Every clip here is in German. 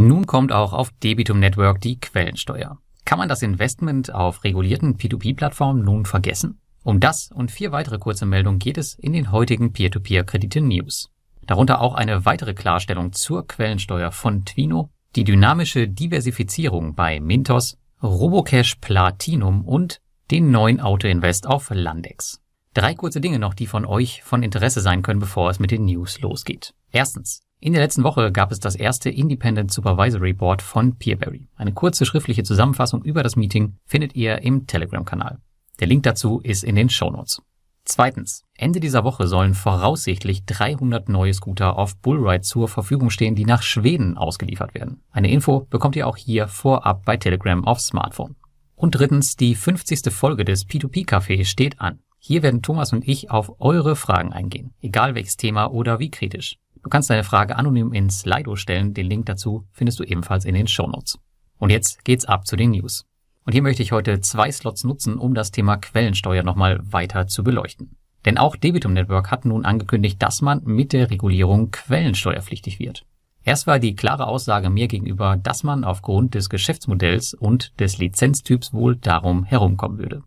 Nun kommt auch auf Debitum Network die Quellensteuer. Kann man das Investment auf regulierten P2P-Plattformen nun vergessen? Um das und vier weitere kurze Meldungen geht es in den heutigen Peer-to-Peer-Kredite-News. Darunter auch eine weitere Klarstellung zur Quellensteuer von Twino, die dynamische Diversifizierung bei Mintos, Robocash Platinum und den neuen Autoinvest auf Landex. Drei kurze Dinge noch, die von euch von Interesse sein können, bevor es mit den News losgeht. Erstens. In der letzten Woche gab es das erste Independent Supervisory Board von Peerberry. Eine kurze schriftliche Zusammenfassung über das Meeting findet ihr im Telegram-Kanal. Der Link dazu ist in den Shownotes. Zweitens. Ende dieser Woche sollen voraussichtlich 300 neue Scooter auf Bullride zur Verfügung stehen, die nach Schweden ausgeliefert werden. Eine Info bekommt ihr auch hier vorab bei Telegram auf Smartphone. Und drittens, die 50. Folge des P2P Café steht an. Hier werden Thomas und ich auf eure Fragen eingehen, egal welches Thema oder wie kritisch. Du kannst deine Frage anonym in Slido stellen, den Link dazu findest du ebenfalls in den Shownotes. Und jetzt geht's ab zu den News. Und hier möchte ich heute zwei Slots nutzen, um das Thema Quellensteuer nochmal weiter zu beleuchten. Denn auch Debitum Network hat nun angekündigt, dass man mit der Regulierung quellensteuerpflichtig wird. Erst war die klare Aussage mir gegenüber, dass man aufgrund des Geschäftsmodells und des Lizenztyps wohl darum herumkommen würde.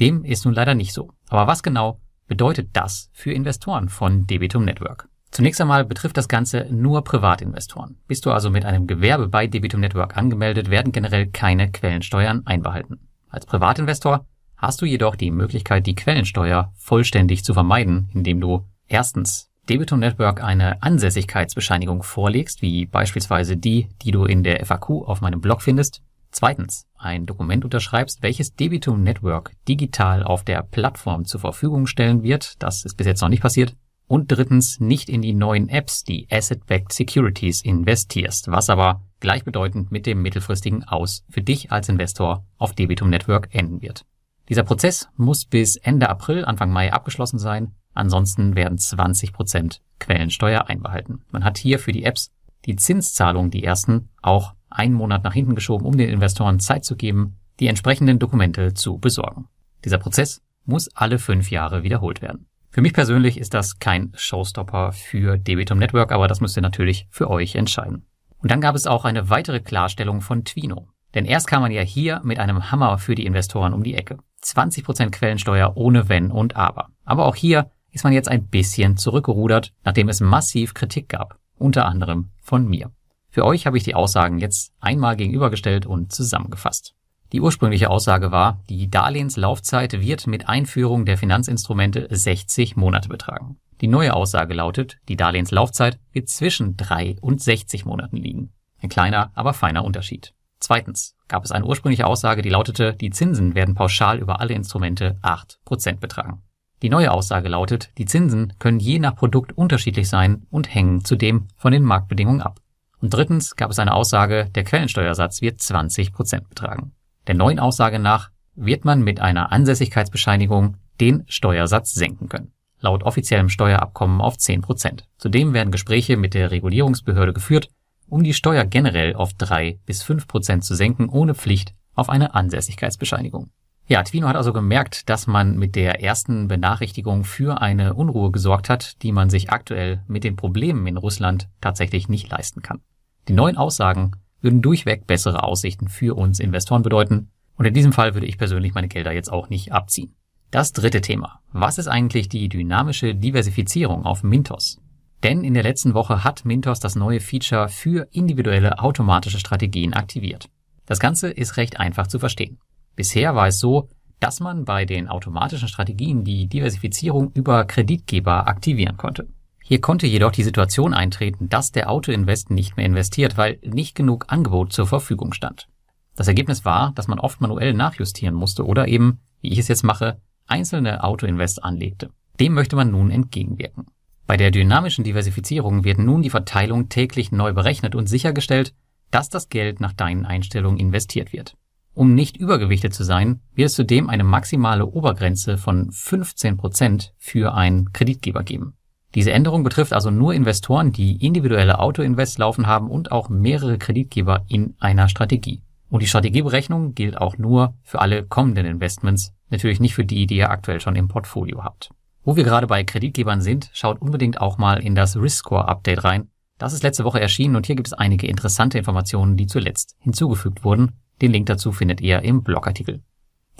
Dem ist nun leider nicht so. Aber was genau bedeutet das für Investoren von Debitum Network? Zunächst einmal betrifft das Ganze nur Privatinvestoren. Bist du also mit einem Gewerbe bei Debitum Network angemeldet, werden generell keine Quellensteuern einbehalten. Als Privatinvestor hast du jedoch die Möglichkeit, die Quellensteuer vollständig zu vermeiden, indem du erstens Debitum Network eine Ansässigkeitsbescheinigung vorlegst, wie beispielsweise die, die du in der FAQ auf meinem Blog findest. Zweitens, ein Dokument unterschreibst, welches Debitum Network digital auf der Plattform zur Verfügung stellen wird. Das ist bis jetzt noch nicht passiert. Und drittens, nicht in die neuen Apps, die Asset-Backed Securities investierst, was aber gleichbedeutend mit dem mittelfristigen Aus für dich als Investor auf Debitum Network enden wird. Dieser Prozess muss bis Ende April, Anfang Mai abgeschlossen sein. Ansonsten werden 20 Prozent Quellensteuer einbehalten. Man hat hier für die Apps die Zinszahlung, die ersten, auch einen Monat nach hinten geschoben, um den Investoren Zeit zu geben, die entsprechenden Dokumente zu besorgen. Dieser Prozess muss alle fünf Jahre wiederholt werden. Für mich persönlich ist das kein Showstopper für Debitum Network, aber das müsst ihr natürlich für euch entscheiden. Und dann gab es auch eine weitere Klarstellung von Twino. Denn erst kam man ja hier mit einem Hammer für die Investoren um die Ecke. 20% Quellensteuer ohne Wenn und Aber. Aber auch hier ist man jetzt ein bisschen zurückgerudert, nachdem es massiv Kritik gab. Unter anderem von mir. Für euch habe ich die Aussagen jetzt einmal gegenübergestellt und zusammengefasst. Die ursprüngliche Aussage war, die Darlehenslaufzeit wird mit Einführung der Finanzinstrumente 60 Monate betragen. Die neue Aussage lautet, die Darlehenslaufzeit wird zwischen 3 und 60 Monaten liegen. Ein kleiner, aber feiner Unterschied. Zweitens gab es eine ursprüngliche Aussage, die lautete, die Zinsen werden pauschal über alle Instrumente 8% betragen. Die neue Aussage lautet, die Zinsen können je nach Produkt unterschiedlich sein und hängen zudem von den Marktbedingungen ab. Und drittens gab es eine Aussage, der Quellensteuersatz wird 20% betragen. Der neuen Aussage nach wird man mit einer Ansässigkeitsbescheinigung den Steuersatz senken können. Laut offiziellem Steuerabkommen auf 10 Prozent. Zudem werden Gespräche mit der Regulierungsbehörde geführt, um die Steuer generell auf 3 bis 5 Prozent zu senken, ohne Pflicht auf eine Ansässigkeitsbescheinigung. Ja, Twino hat also gemerkt, dass man mit der ersten Benachrichtigung für eine Unruhe gesorgt hat, die man sich aktuell mit den Problemen in Russland tatsächlich nicht leisten kann. Die neuen Aussagen würden durchweg bessere Aussichten für uns Investoren bedeuten. Und in diesem Fall würde ich persönlich meine Gelder jetzt auch nicht abziehen. Das dritte Thema. Was ist eigentlich die dynamische Diversifizierung auf Mintos? Denn in der letzten Woche hat Mintos das neue Feature für individuelle automatische Strategien aktiviert. Das Ganze ist recht einfach zu verstehen. Bisher war es so, dass man bei den automatischen Strategien die Diversifizierung über Kreditgeber aktivieren konnte. Hier konnte jedoch die Situation eintreten, dass der Autoinvest nicht mehr investiert, weil nicht genug Angebot zur Verfügung stand. Das Ergebnis war, dass man oft manuell nachjustieren musste oder eben, wie ich es jetzt mache, einzelne Autoinvest anlegte. Dem möchte man nun entgegenwirken. Bei der dynamischen Diversifizierung wird nun die Verteilung täglich neu berechnet und sichergestellt, dass das Geld nach deinen Einstellungen investiert wird. Um nicht übergewichtet zu sein, wird es zudem eine maximale Obergrenze von 15 Prozent für einen Kreditgeber geben. Diese Änderung betrifft also nur Investoren, die individuelle Autoinvest laufen haben und auch mehrere Kreditgeber in einer Strategie. Und die Strategieberechnung gilt auch nur für alle kommenden Investments, natürlich nicht für die, die ihr aktuell schon im Portfolio habt. Wo wir gerade bei Kreditgebern sind, schaut unbedingt auch mal in das Risk Score Update rein. Das ist letzte Woche erschienen und hier gibt es einige interessante Informationen, die zuletzt hinzugefügt wurden. Den Link dazu findet ihr im Blogartikel.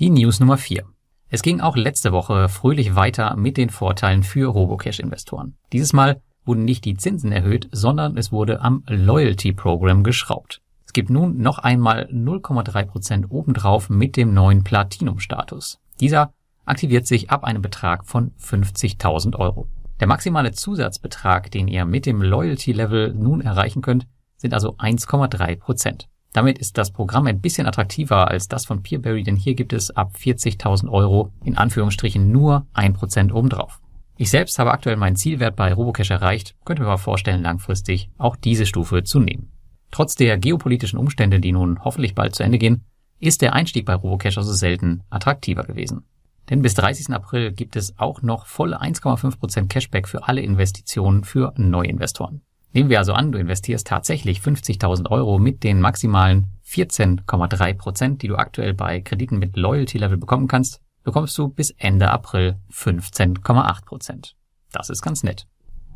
Die News Nummer 4. Es ging auch letzte Woche fröhlich weiter mit den Vorteilen für Robocash-Investoren. Dieses Mal wurden nicht die Zinsen erhöht, sondern es wurde am Loyalty Program geschraubt. Es gibt nun noch einmal 0,3% obendrauf mit dem neuen Platinum-Status. Dieser aktiviert sich ab einem Betrag von 50.000 Euro. Der maximale Zusatzbetrag, den ihr mit dem Loyalty-Level nun erreichen könnt, sind also 1,3%. Damit ist das Programm ein bisschen attraktiver als das von Peerberry, denn hier gibt es ab 40.000 Euro in Anführungsstrichen nur 1% obendrauf. Ich selbst habe aktuell meinen Zielwert bei Robocash erreicht, könnte mir aber vorstellen, langfristig auch diese Stufe zu nehmen. Trotz der geopolitischen Umstände, die nun hoffentlich bald zu Ende gehen, ist der Einstieg bei Robocash also selten attraktiver gewesen. Denn bis 30. April gibt es auch noch volle 1,5% Cashback für alle Investitionen für Neuinvestoren. Nehmen wir also an, du investierst tatsächlich 50.000 Euro mit den maximalen 14,3%, die du aktuell bei Krediten mit Loyalty Level bekommen kannst, bekommst du bis Ende April 15,8%. Das ist ganz nett.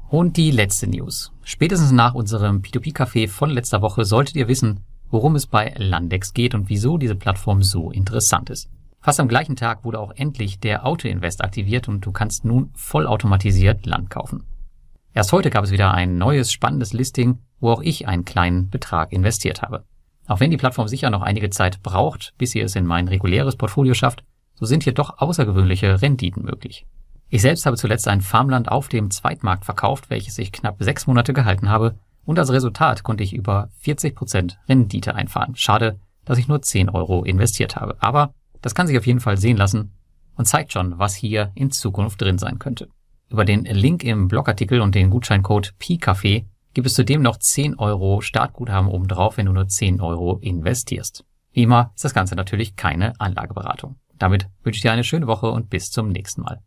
Und die letzte News. Spätestens nach unserem P2P-Café von letzter Woche solltet ihr wissen, worum es bei Landex geht und wieso diese Plattform so interessant ist. Fast am gleichen Tag wurde auch endlich der Auto-Invest aktiviert und du kannst nun vollautomatisiert Land kaufen. Erst heute gab es wieder ein neues spannendes Listing, wo auch ich einen kleinen Betrag investiert habe. Auch wenn die Plattform sicher noch einige Zeit braucht, bis sie es in mein reguläres Portfolio schafft, so sind hier doch außergewöhnliche Renditen möglich. Ich selbst habe zuletzt ein Farmland auf dem Zweitmarkt verkauft, welches ich knapp sechs Monate gehalten habe, und als Resultat konnte ich über 40 Prozent Rendite einfahren. Schade, dass ich nur 10 Euro investiert habe. Aber das kann sich auf jeden Fall sehen lassen und zeigt schon, was hier in Zukunft drin sein könnte. Über den Link im Blogartikel und den Gutscheincode PCAFE gibt es zudem noch 10 Euro Startguthaben obendrauf, wenn du nur 10 Euro investierst. Wie immer ist das Ganze natürlich keine Anlageberatung. Damit wünsche ich dir eine schöne Woche und bis zum nächsten Mal.